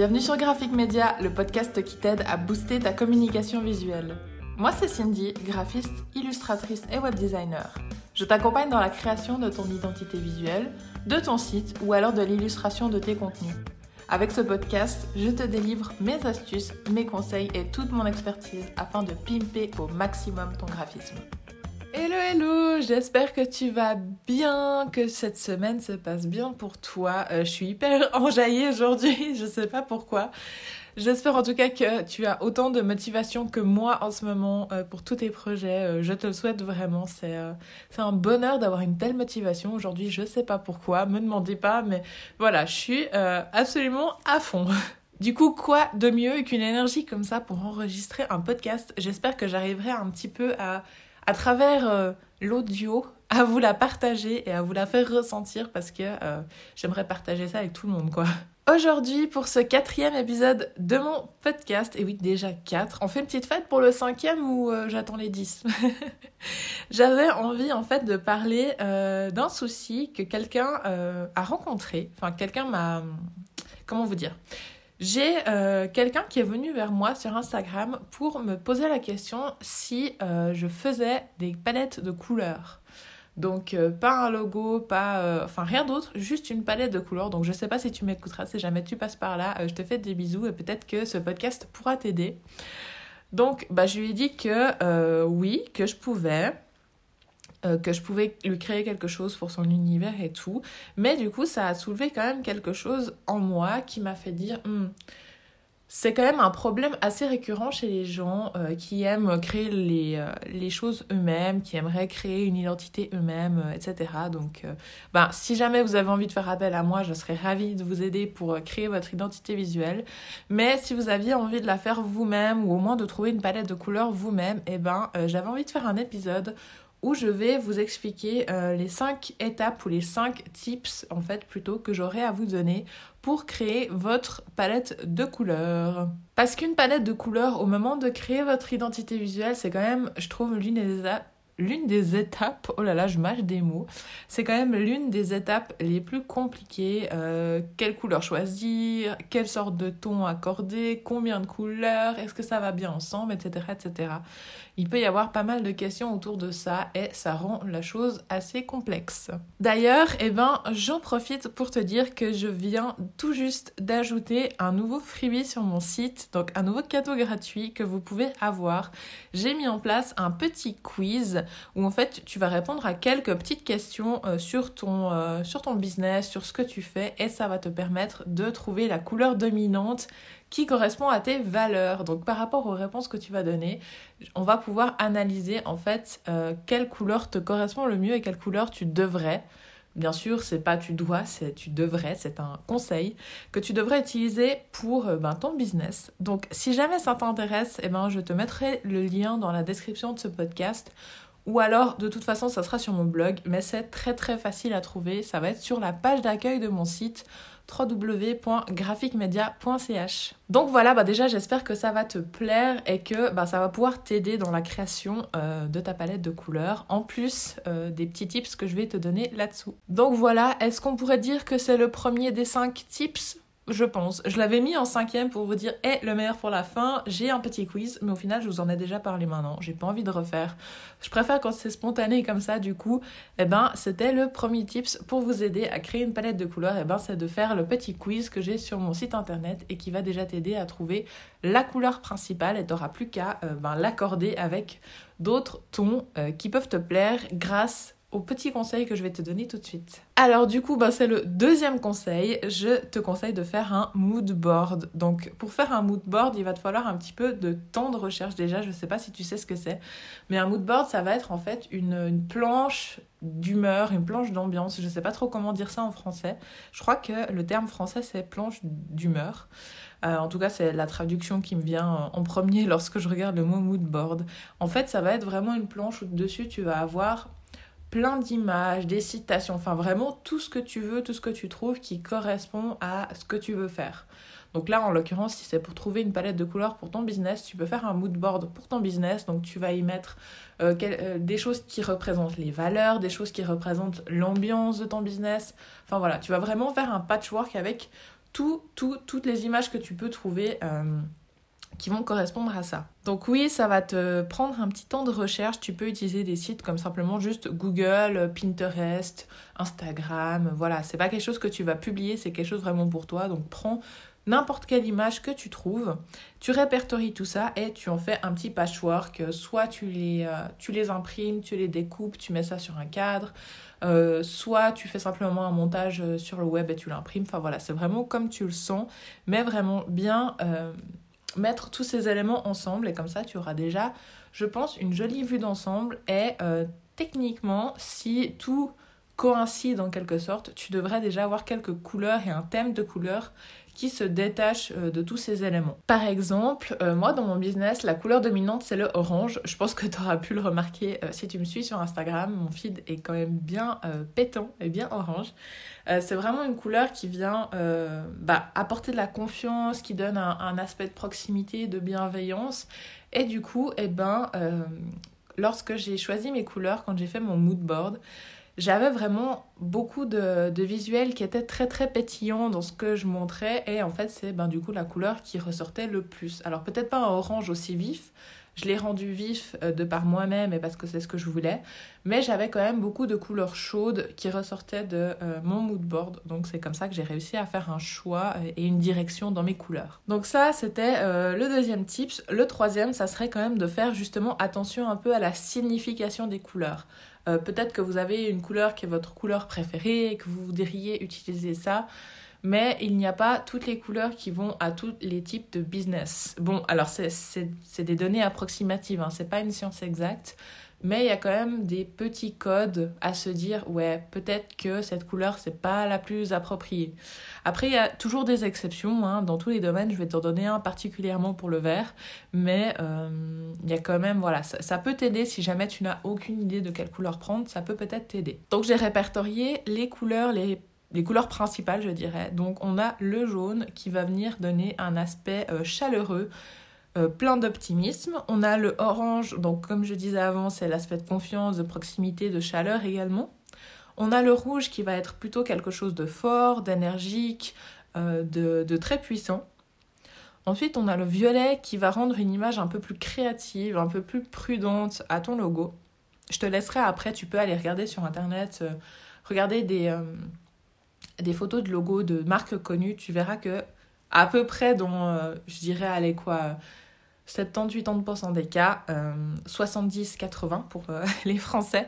Bienvenue sur Graphic Media, le podcast qui t'aide à booster ta communication visuelle. Moi, c'est Cindy, graphiste, illustratrice et web designer. Je t'accompagne dans la création de ton identité visuelle, de ton site ou alors de l'illustration de tes contenus. Avec ce podcast, je te délivre mes astuces, mes conseils et toute mon expertise afin de pimper au maximum ton graphisme. Hello hello, j'espère que tu vas bien, que cette semaine se passe bien pour toi. Euh, je suis hyper enjaillée aujourd'hui, je sais pas pourquoi. J'espère en tout cas que tu as autant de motivation que moi en ce moment euh, pour tous tes projets. Euh, je te le souhaite vraiment. C'est c'est un bonheur d'avoir une telle motivation aujourd'hui. Je sais pas pourquoi, me demandez pas, mais voilà, je suis absolument à fond. Du coup, quoi de mieux qu'une énergie comme ça pour enregistrer un podcast? J'espère que j'arriverai un petit peu à à travers euh, l'audio à vous la partager et à vous la faire ressentir parce que euh, j'aimerais partager ça avec tout le monde quoi. Aujourd'hui pour ce quatrième épisode de mon podcast, et oui déjà quatre, on fait une petite fête pour le cinquième ou euh, j'attends les dix? J'avais envie en fait de parler d'un souci que quelqu'un a rencontré, enfin quelqu'un m'a... Comment vous dire? J'ai euh, quelqu'un qui est venu vers moi sur Instagram pour me poser la question si euh, je faisais des palettes de couleurs. Donc euh, pas un logo, pas enfin rien d'autre, juste une palette de couleurs. Donc je sais pas si tu m'écouteras, si jamais tu passes par là, je te fais des bisous et peut-être que ce podcast pourra t'aider. Donc bah, je lui ai dit que oui, que je pouvais. Euh, que je pouvais lui créer quelque chose pour son univers et tout. Mais du coup, ça a soulevé quand même quelque chose en moi qui m'a fait dire, hmm, c'est quand même un problème assez récurrent chez les gens euh, qui aiment créer les, euh, les choses eux-mêmes, qui aimeraient créer une identité eux-mêmes, etc. Donc, ben, si jamais vous avez envie de faire appel à moi, je serais ravie de vous aider pour créer votre identité visuelle. Mais si vous aviez envie de la faire vous-même ou au moins de trouver une palette de couleurs vous-même, eh ben, j'avais envie de faire un épisode où je vais vous expliquer euh, les 5 étapes ou les 5 tips en fait plutôt que j'aurai à vous donner pour créer votre palette de couleurs. Parce qu'une palette de couleurs au moment de créer votre identité visuelle, c'est quand même, je trouve, l'une des, l'une des étapes, oh là là, je mâche des mots, c'est quand même l'une des étapes les plus compliquées. Euh, quelle couleur choisir, quelle sorte de ton accorder, combien de couleurs, est-ce que ça va bien ensemble, etc., etc. Il peut y avoir pas mal de questions autour de ça et ça rend la chose assez complexe. D'ailleurs, eh ben, j'en profite pour te dire que je viens tout juste d'ajouter un nouveau freebie sur mon site, donc un nouveau cadeau gratuit que vous pouvez avoir. J'ai mis en place un petit quiz où en fait tu vas répondre à quelques petites questions euh, sur, ton, euh, sur ton business, sur ce que tu fais et ça va te permettre de trouver la couleur dominante qui correspond à tes valeurs. Donc par rapport aux réponses que tu vas donner, on va pouvoir analyser en fait euh, quelle couleur te correspond le mieux et quelle couleur tu devrais. Bien sûr, c'est pas tu dois, c'est tu devrais, c'est un conseil que tu devrais utiliser pour ben, ton business. Donc si jamais ça t'intéresse, eh ben, je te mettrai le lien dans la description de ce podcast ou alors, de toute façon, ça sera sur mon blog, mais c'est très très facile à trouver. Ça va être sur la page d'accueil de mon site www.graphicmedia.ch. Donc voilà, bah déjà j'espère que ça va te plaire et que bah, ça va pouvoir t'aider dans la création euh, de ta palette de couleurs, en plus euh, des petits tips que je vais te donner là-dessous. Donc voilà, est-ce qu'on pourrait dire que c'est le premier des 5 tips? Je pense. Je l'avais mis en cinquième pour vous dire, hé, le meilleur pour la fin, j'ai un petit quiz, mais au final, je vous en ai déjà parlé maintenant. J'ai pas envie de refaire. Je préfère quand c'est spontané comme ça, du coup, eh ben, c'était le premier tips pour vous aider à créer une palette de couleurs, eh ben, c'est de faire le petit quiz que j'ai sur mon site internet et qui va déjà t'aider à trouver la couleur principale et t'auras plus qu'à euh, ben, l'accorder avec d'autres tons euh, qui peuvent te plaire grâce au petit conseil que je vais te donner tout de suite. Alors du coup, bah, c'est le deuxième conseil. Je te conseille de faire un mood board. Donc pour faire un mood board, il va te falloir un petit peu de temps de recherche déjà. Je ne sais pas si tu sais ce que c'est. Mais un mood board, ça va être en fait une, planche d'humeur, une planche d'ambiance. Je ne sais pas trop comment dire ça en français. Je crois que le terme français, c'est planche d'humeur. Euh, en tout cas, c'est la traduction qui me vient en premier lorsque je regarde le mot mood board. En fait, ça va être vraiment une planche où dessus tu vas avoir plein d'images, des citations, enfin vraiment tout ce que tu veux, tout ce que tu trouves qui correspond à ce que tu veux faire. Donc là, en l'occurrence, si c'est pour trouver une palette de couleurs pour ton business, tu peux faire un mood board pour ton business. Donc tu vas y mettre euh, euh, des choses qui représentent les valeurs, des choses qui représentent l'ambiance de ton business. Enfin voilà, tu vas vraiment faire un patchwork avec tout, tout, toutes les images que tu peux trouver qui vont correspondre à ça. Donc oui, ça va te prendre un petit temps de recherche. Tu peux utiliser des sites comme simplement juste Google, Pinterest, Instagram. Voilà, c'est pas quelque chose que tu vas publier, c'est quelque chose vraiment pour toi. Donc prends n'importe quelle image que tu trouves, tu répertories tout ça et tu en fais un petit patchwork. Soit tu les, euh, imprimes, tu les découpes, tu mets ça sur un cadre, euh, soit tu fais simplement un montage euh, sur le web et tu l'imprimes. Enfin voilà, c'est vraiment comme tu le sens, mais vraiment bien mettre tous ces éléments ensemble et comme ça tu auras déjà, je pense, une jolie vue d'ensemble et euh, techniquement, si tout coïncide en quelque sorte, tu devrais déjà avoir quelques couleurs et un thème de couleurs qui se détache euh, de tous ces éléments. Par exemple, euh, moi dans mon business, la couleur dominante c'est le orange. Je pense que tu auras pu le remarquer si tu me suis sur Instagram. Mon feed est quand même bien pétant et bien orange. Euh, c'est vraiment une couleur qui vient euh, bah, apporter de la confiance, qui donne un, aspect de proximité, de bienveillance. Et du coup, eh ben, euh, lorsque j'ai choisi mes couleurs, quand j'ai fait mon mood board, j'avais vraiment beaucoup de, visuels qui étaient très très pétillants dans ce que je montrais et en fait c'est ben, du coup la couleur qui ressortait le plus. Alors peut-être pas un orange aussi vif, je l'ai rendu vif euh, de par moi-même et parce que c'est ce que je voulais. Mais j'avais quand même beaucoup de couleurs chaudes qui ressortaient de euh, mon mood board. Donc c'est comme ça que j'ai réussi à faire un choix euh, et une direction dans mes couleurs. Donc ça, c'était le deuxième tips. Le troisième, ça serait quand même de faire justement attention un peu à la signification des couleurs. Peut-être que vous avez une couleur qui est votre couleur préférée et que vous voudriez utiliser ça mais il n'y a pas toutes les couleurs qui vont à tous les types de business. Bon, alors c'est des données approximatives, hein, c'est pas une science exacte, mais il y a quand même des petits codes à se dire ouais peut-être que cette couleur c'est pas la plus appropriée. Après il y a toujours des exceptions hein, dans tous les domaines je vais t'en donner un particulièrement pour le vert. Mais euh, il y a quand même voilà ça, peut t'aider si jamais tu n'as aucune idée de quelle couleur prendre ça peut peut-être t'aider. Donc j'ai répertorié les couleurs les les couleurs principales, je dirais. Donc on a le jaune qui va venir donner un aspect euh, chaleureux, euh, plein d'optimisme. On a le orange, donc comme je disais avant, c'est l'aspect de confiance, de proximité, de chaleur également. On a le rouge qui va être plutôt quelque chose de fort, d'énergique, euh, de, très puissant. Ensuite, on a le violet qui va rendre une image un peu plus créative, un peu plus prudente à ton logo. Je te laisserai après, tu peux aller regarder sur internet, regarder des, photos de logos de marques connues, tu verras que à peu près dans, euh, je dirais, allez quoi, 70-80% des cas, 70-80 euh, pour euh, les Français,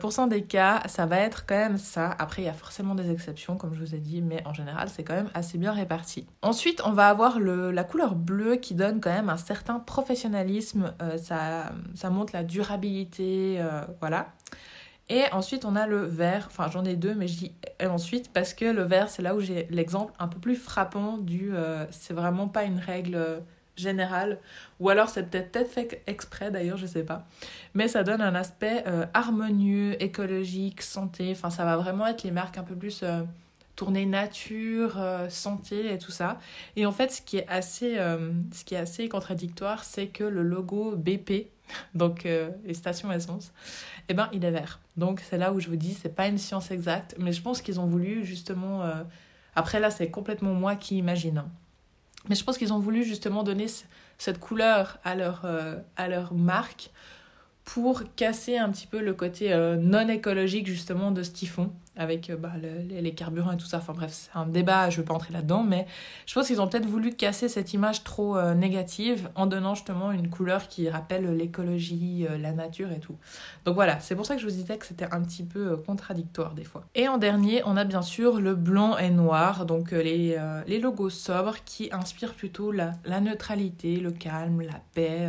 pourcent des cas, ça va être quand même ça. Après, il y a forcément des exceptions, comme je vous ai dit, mais en général, c'est quand même assez bien réparti. Ensuite, on va avoir la couleur bleue qui donne quand même un certain professionnalisme, ça, ça montre la durabilité, voilà. Et ensuite, on a le vert. Enfin, j'en ai deux, mais je dis ensuite parce que le vert, c'est là où j'ai l'exemple un peu plus frappant du euh, c'est vraiment pas une règle euh, générale. Ou alors, c'est peut-être fait exprès d'ailleurs, je sais pas. Mais ça donne un aspect euh, harmonieux, écologique, santé. Enfin, ça va vraiment être les marques un peu plus tournées nature, santé et tout ça. Et en fait, ce qui est assez, ce qui est assez contradictoire, c'est que le logo BP, donc les stations essence, eh ben, il est vert. Donc c'est là où je vous dis, c'est pas une science exacte, mais je pense qu'ils ont voulu justement. Euh, après là, c'est complètement moi qui imagine. Hein. Mais je pense qu'ils ont voulu justement donner cette couleur à leur, euh, à leur marque pour casser un petit peu le côté euh, non écologique justement de ce font avec euh, bah, les, carburants et tout ça. Enfin bref, c'est un débat, je ne veux pas entrer là-dedans, mais je pense qu'ils ont peut-être voulu casser cette image trop euh, négative en donnant justement une couleur qui rappelle l'écologie, euh, la nature et tout. Donc voilà, c'est pour ça que je vous disais que c'était un petit peu contradictoire des fois. Et en dernier, on a bien sûr le blanc et noir, donc les, les logos sobres qui inspirent plutôt la, la neutralité, le calme, la paix,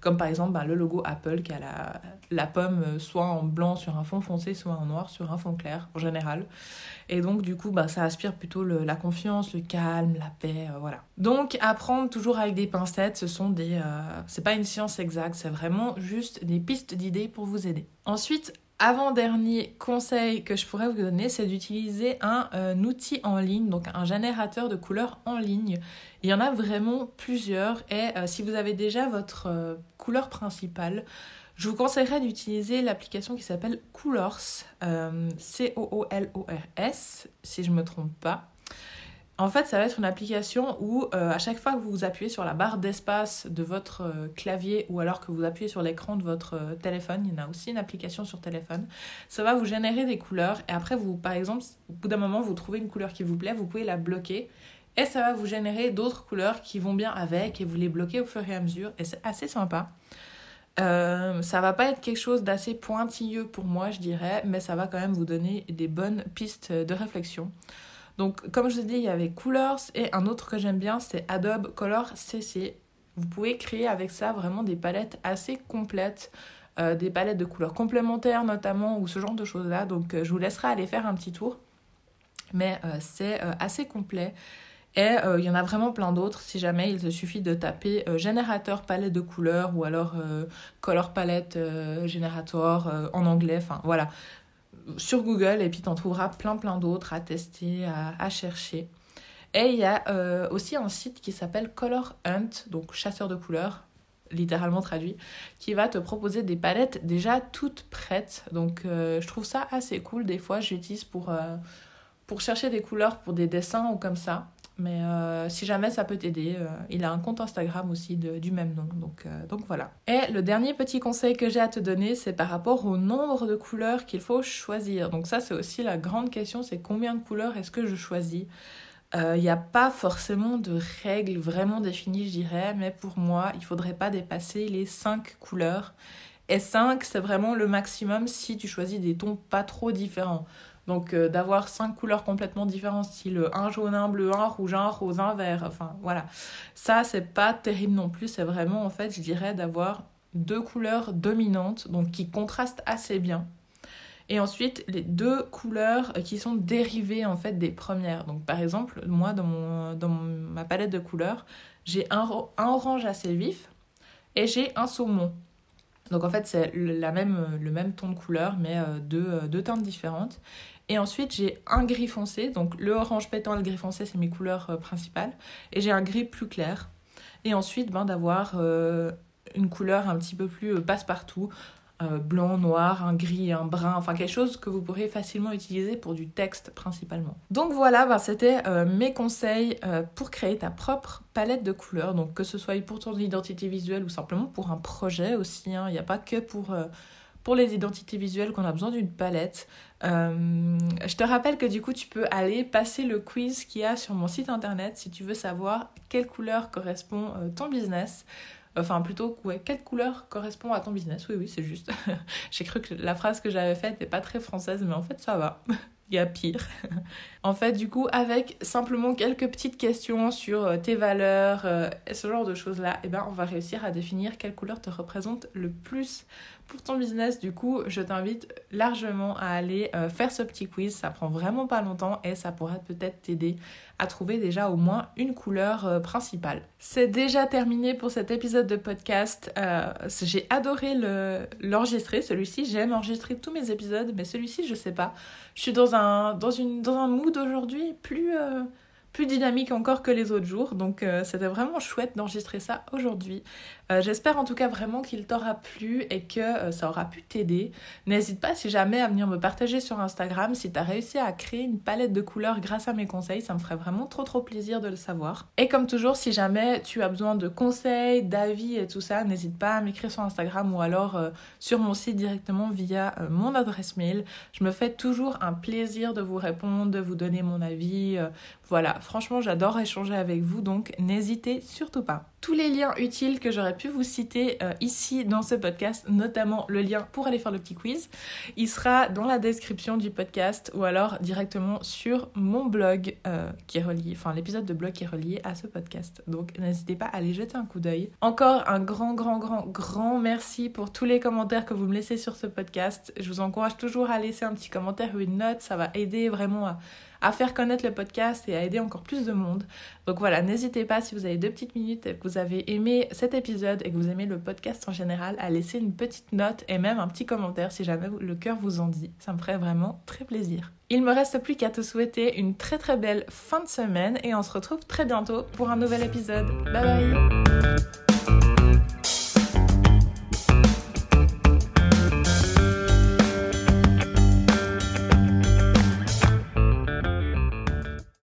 comme par exemple bah, le logo Apple qui a la, la pomme soit en blanc sur un fond foncé, soit en noir sur un fond clair général. Et donc, du coup, bah, ça aspire plutôt la confiance, le calme, la paix, euh, voilà. Donc, apprendre toujours avec des pincettes, ce sont des. Euh, c'est pas une science exacte, c'est vraiment juste des pistes d'idées pour vous aider. Ensuite, avant-dernier conseil que je pourrais vous donner, c'est d'utiliser un, un, euh, outil en ligne, donc un générateur de couleurs en ligne. Il y en a vraiment plusieurs et si vous avez déjà votre couleur principale, je vous conseillerais d'utiliser l'application qui s'appelle Coolors, euh, C-O-O-L-O-R-S, si je ne me trompe pas. En fait, ça va être une application où euh, à chaque fois que vous appuyez sur la barre d'espace de votre euh, clavier ou alors que vous appuyez sur l'écran de votre téléphone, il y en a aussi une application sur téléphone, ça va vous générer des couleurs et après vous, par exemple, au bout d'un moment, vous trouvez une couleur qui vous plaît, vous pouvez la bloquer et ça va vous générer d'autres couleurs qui vont bien avec et vous les bloquez au fur et à mesure et c'est assez sympa. Euh, ça va pas être quelque chose d'assez pointilleux pour moi, je dirais, mais ça va quand même vous donner des bonnes pistes de réflexion. Donc, comme je vous ai dit, il y avait Colors et un autre que j'aime bien, c'est Adobe Color CC. Vous pouvez créer avec ça vraiment des palettes assez complètes, euh, des palettes de couleurs complémentaires notamment, ou ce genre de choses-là. Donc, euh, je vous laisserai aller faire un petit tour. Mais c'est assez complet. Et il y en a vraiment plein d'autres. Si jamais il te suffit de taper générateur palette de couleurs ou alors color palette générateur en anglais. Enfin voilà, sur Google et puis tu en trouveras plein plein d'autres à tester, à, chercher. Et il y a euh, aussi un site qui s'appelle Color Hunt, donc chasseur de couleurs, littéralement traduit, qui va te proposer des palettes déjà toutes prêtes. Donc euh, je trouve ça assez cool. Des fois, j'utilise pour, euh, pour chercher des couleurs pour des dessins ou comme ça. Mais euh, si jamais ça peut t'aider, euh, il a un compte Instagram aussi du même nom. Donc, euh, donc voilà. Et le dernier petit conseil que j'ai à te donner, c'est par rapport au nombre de couleurs qu'il faut choisir. Donc ça, c'est aussi la grande question, c'est combien de couleurs est-ce que je choisis? Il n'y a pas forcément de règles vraiment définies, je dirais, mais pour moi, il ne faudrait pas dépasser les 5 couleurs. Et 5, c'est vraiment le maximum si tu choisis des tons pas trop différents. Donc euh, d'avoir cinq couleurs complètement différentes, style un jaune, un bleu, un rouge, un rose, un vert, enfin voilà. Ça, c'est pas terrible non plus, c'est vraiment en fait, je dirais, d'avoir deux couleurs dominantes, donc qui contrastent assez bien. Et ensuite, les deux couleurs qui sont dérivées en fait des premières. Donc par exemple, moi dans, ma palette de couleurs, j'ai un orange assez vif et j'ai un saumon. Donc en fait, c'est même, le même ton de couleur, mais euh, deux, euh, deux teintes différentes. Et ensuite, j'ai un gris foncé. Donc, le orange pétant et le gris foncé, c'est mes couleurs euh, principales. Et j'ai un gris plus clair. Et ensuite, ben, d'avoir euh, une couleur un petit peu plus euh, blanc, noir, un gris, un brun, enfin quelque chose que vous pourrez facilement utiliser pour du texte principalement. Donc voilà, ben, c'était mes conseils pour créer ta propre palette de couleurs, donc que ce soit pour ton identité visuelle ou simplement pour un projet aussi, hein. il n'y a pas que pour pour les identités visuelles qu'on a besoin d'une palette. Euh, je te rappelle que du coup, tu peux aller passer le quiz qu'il y a sur mon site internet si tu veux savoir quelle couleur correspond euh, ton business. Enfin, plutôt, ouais, quelle couleur correspond à ton business? Oui, oui, c'est juste. J'ai cru que la phrase que j'avais faite n'est pas très française, mais en fait, ça va. Y a pire. en fait, du coup, avec simplement quelques petites questions sur euh, tes valeurs, et ce genre de choses-là, eh ben, on va réussir à définir quelle couleur te représente le plus pour ton business, du coup, je t'invite largement à aller euh, faire ce petit quiz. Ça prend vraiment pas longtemps et ça pourra peut-être t'aider à trouver déjà au moins une couleur euh, principale. C'est déjà terminé pour cet épisode de podcast. Euh, j'ai adoré l'enregistrer, celui-ci. J'aime enregistrer tous mes épisodes, mais celui-ci, je sais pas. Je suis dans un, dans un mood aujourd'hui plus plus dynamique encore que les autres jours. Donc euh, c'était vraiment chouette d'enregistrer ça aujourd'hui. Euh, j'espère en tout cas vraiment qu'il t'aura plu et que euh, ça aura pu t'aider. N'hésite pas si jamais à venir me partager sur Instagram si tu as réussi à créer une palette de couleurs grâce à mes conseils. Ça me ferait vraiment trop trop plaisir de le savoir. Et comme toujours, si jamais tu as besoin de conseils, d'avis et tout ça, n'hésite pas à m'écrire sur Instagram ou alors sur mon site directement via mon adresse mail. Je me fais toujours un plaisir de vous répondre, de vous donner mon avis. Voilà, franchement, j'adore échanger avec vous, donc n'hésitez surtout pas. Tous les liens utiles que j'aurais pu vous citer euh, ici dans ce podcast, notamment le lien pour aller faire le petit quiz, il sera dans la description du podcast ou alors directement sur mon blog euh, qui est relié, enfin l'épisode de blog qui est relié à ce podcast. Donc n'hésitez pas à aller jeter un coup d'œil. Encore un grand, grand, grand, grand merci pour tous les commentaires que vous me laissez sur ce podcast. Je vous encourage toujours à laisser un petit commentaire ou une note, ça va aider vraiment à à faire connaître le podcast et à aider encore plus de monde. Donc voilà, n'hésitez pas si vous avez deux petites minutes et que vous avez aimé cet épisode et que vous aimez le podcast en général, à laisser une petite note et même un petit commentaire si jamais le cœur vous en dit. Ça me ferait vraiment très plaisir. Il me reste plus qu'à te souhaiter une très très belle fin de semaine et on se retrouve très bientôt pour un nouvel épisode. Bye bye